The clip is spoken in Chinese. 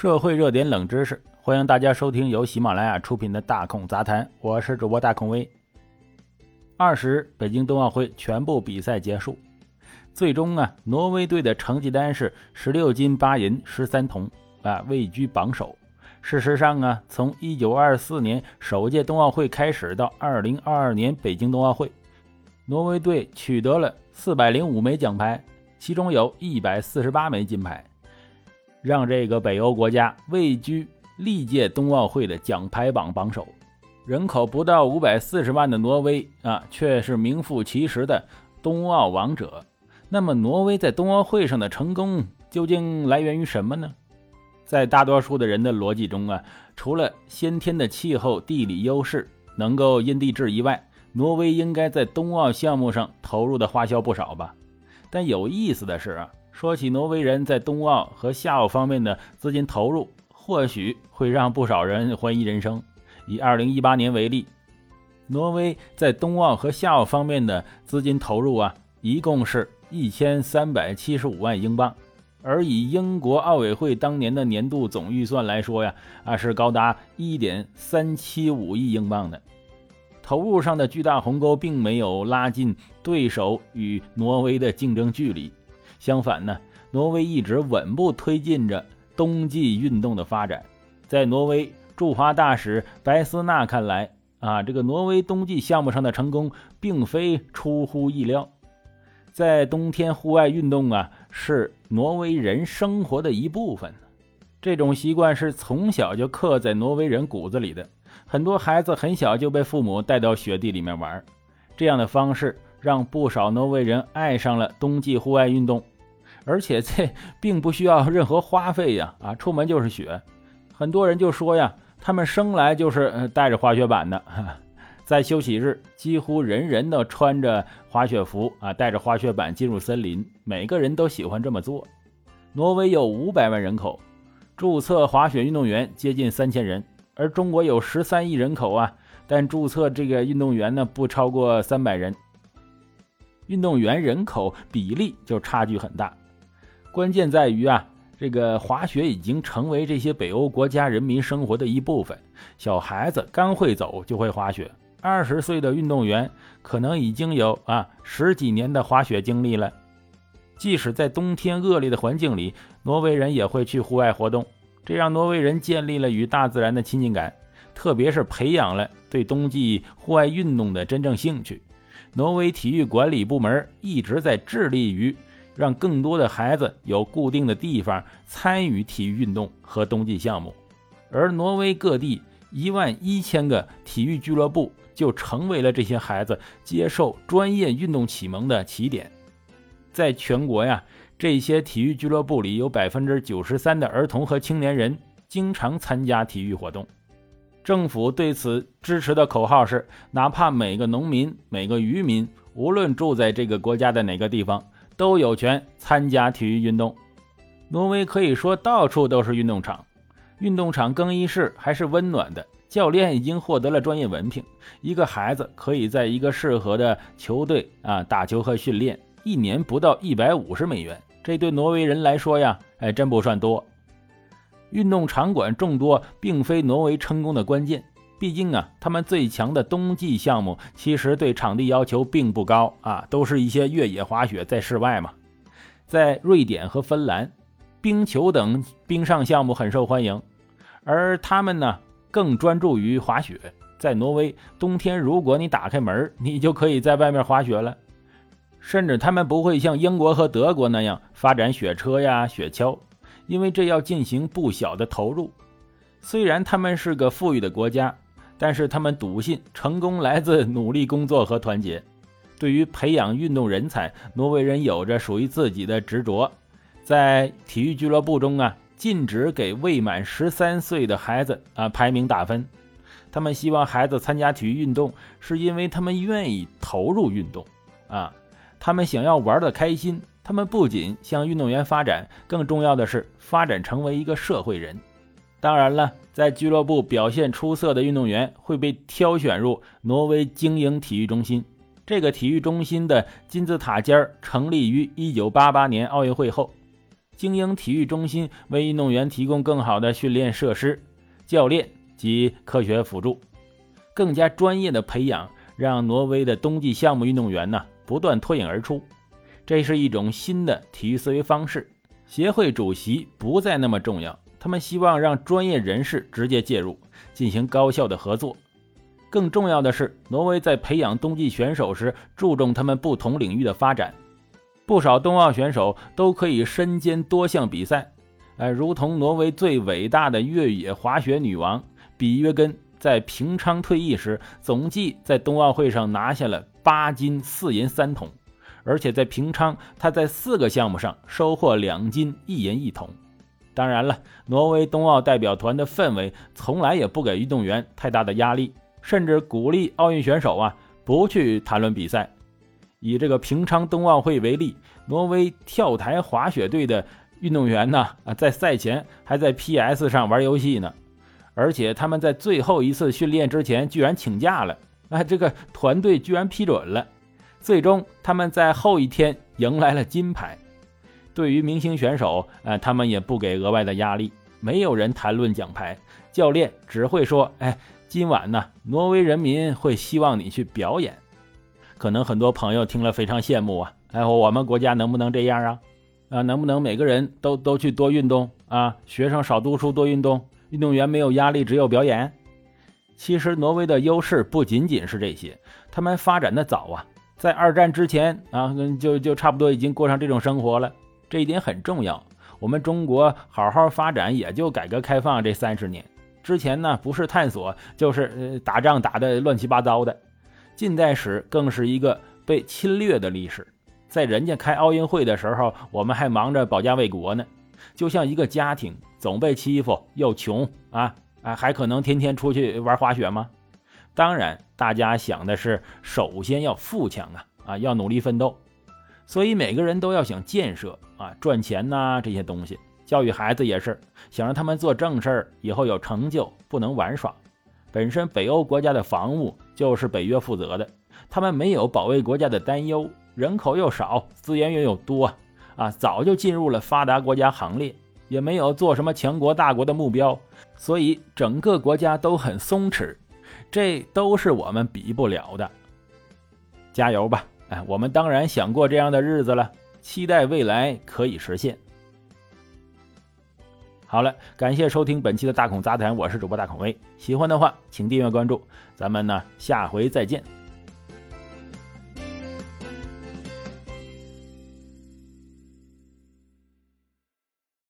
社会热点冷知识，欢迎大家收听由喜马拉雅出品的《大孔杂谈》，我是主播大孔威。二十，北京冬奥会全部比赛结束，最终啊，挪威队的成绩单是十六金八银十三铜啊，位居榜首。事实上啊，从一九二四年首届冬奥会开始到二零二二年北京冬奥会，挪威队取得了四百零五枚奖牌，其中有一百四十八枚金牌。让这个北欧国家位居历届冬奥会的奖牌榜榜首，人口不到五百四十万的挪威啊，却是名副其实的冬奥王者。那么，挪威在冬奥会上的成功究竟来源于什么呢？在大多数的人的逻辑中啊，除了先天的气候、地理优势能够因地制宜外，挪威应该在冬奥项目上投入的花销不少吧？但有意思的是啊。说起挪威人在冬奥和夏奥方面的资金投入，或许会让不少人怀疑人生。以2018年为例，挪威在冬奥和夏奥方面的资金投入啊，一共是一千三百七十五万英镑，而以英国奥委会当年的年度总预算来说呀，啊是高达一点三七五亿英镑的。投入上的巨大鸿沟，并没有拉近对手与挪威的竞争距离。相反呢，挪威一直稳步推进着冬季运动的发展。在挪威驻华大使白斯纳看来，啊，这个挪威冬季项目上的成功并非出乎意料。在冬天户外运动啊，是挪威人生活的一部分。这种习惯是从小就刻在挪威人骨子里的。很多孩子很小就被父母带到雪地里面玩，这样的方式让不少挪威人爱上了冬季户外运动。而且这并不需要任何花费呀！啊，出门就是雪。很多人就说呀，他们生来就是带着滑雪板的。在休息日，几乎人人都穿着滑雪服啊，带着滑雪板进入森林。每个人都喜欢这么做。挪威有五百万人口，注册滑雪运动员接近三千人，而中国有十三亿人口啊，但注册这个运动员呢不超过三百人。运动员人口比例就差距很大。关键在于啊，这个滑雪已经成为这些北欧国家人民生活的一部分。小孩子刚会走就会滑雪，二十岁的运动员可能已经有啊十几年的滑雪经历了。即使在冬天恶劣的环境里，挪威人也会去户外活动，这让挪威人建立了与大自然的亲近感，特别是培养了对冬季户外运动的真正兴趣。挪威体育管理部门一直在致力于。让更多的孩子有固定的地方参与体育运动和冬季项目，而挪威各地一万一千个体育俱乐部就成为了这些孩子接受专业运动启蒙的起点。在全国呀，这些体育俱乐部里有百分之九十三的儿童和青年人经常参加体育活动。政府对此支持的口号是：哪怕每个农民、每个渔民，无论住在这个国家的哪个地方。都有权参加体育运动。挪威可以说到处都是运动场，运动场更衣室还是温暖的，教练已经获得了专业文凭。一个孩子可以在一个适合的球队啊打球和训练，一年不到一百五十美元，这对挪威人来说呀，哎，真不算多。运动场馆众多，并非挪威成功的关键。毕竟啊，他们最强的冬季项目其实对场地要求并不高啊，都是一些越野滑雪在室外嘛。在瑞典和芬兰，冰球等冰上项目很受欢迎，而他们呢更专注于滑雪。在挪威，冬天如果你打开门，你就可以在外面滑雪了。甚至他们不会像英国和德国那样发展雪车呀、雪橇，因为这要进行不小的投入。虽然他们是个富裕的国家。但是他们笃信成功来自努力工作和团结。对于培养运动人才，挪威人有着属于自己的执着。在体育俱乐部中啊，禁止给未满十三岁的孩子啊排名打分。他们希望孩子参加体育运动，是因为他们愿意投入运动啊。他们想要玩的开心。他们不仅向运动员发展，更重要的是发展成为一个社会人。当然了，在俱乐部表现出色的运动员会被挑选入挪威精英体育中心。这个体育中心的金字塔尖儿成立于1988年奥运会后，精英体育中心为运动员提供更好的训练设施、教练及科学辅助，更加专业的培养，让挪威的冬季项目运动员呢不断脱颖而出。这是一种新的体育思维方式。协会主席不再那么重要，他们希望让专业人士直接介入，进行高效的合作。更重要的是，挪威在培养冬季选手时，注重他们不同领域的发展。不少冬奥选手都可以身兼多项比赛，呃，如同挪威最伟大的越野滑雪女王比约根，在平昌退役时，总计在冬奥会上拿下了八金四银三铜，而且在平昌，他在四个项目上收获两金一银一铜。当然了，挪威冬奥代表团的氛围从来也不给运动员太大的压力。甚至鼓励奥运选手啊不去谈论比赛。以这个平昌冬奥会为例，挪威跳台滑雪队的运动员呢啊在赛前还在 PS 上玩游戏呢，而且他们在最后一次训练之前居然请假了，啊这个团队居然批准了，最终他们在后一天迎来了金牌。对于明星选手，呃他们也不给额外的压力，没有人谈论奖牌，教练只会说，哎。今晚呢，挪威人民会希望你去表演。可能很多朋友听了非常羡慕啊！哎，我们国家能不能这样啊？啊，能不能每个人都都去多运动啊？学生少读书多运动，运动员没有压力，只有表演。其实挪威的优势不仅仅是这些，他们发展的早啊，在二战之前啊，就就差不多已经过上这种生活了。这一点很重要。我们中国好好发展，也就改革开放这三十年。之前呢，不是探索，就是呃打仗打的乱七八糟的。近代史更是一个被侵略的历史。在人家开奥运会的时候，我们还忙着保家卫国呢。就像一个家庭总被欺负，又穷啊啊，还可能天天出去玩滑雪吗？当然，大家想的是首先要富强啊啊，要努力奋斗。所以每个人都要想建设啊，赚钱呐这些东西。教育孩子也是想让他们做正事儿，以后有成就，不能玩耍。本身北欧国家的防务就是北约负责的，他们没有保卫国家的担忧，人口又少，资源又又多，啊，早就进入了发达国家行列，也没有做什么强国大国的目标，所以整个国家都很松弛，这都是我们比不了的。加油吧！哎，我们当然想过这样的日子了，期待未来可以实现。好了，感谢收听本期的大孔杂谈，我是主播大孔威。喜欢的话，请订阅关注，咱们呢下回再见。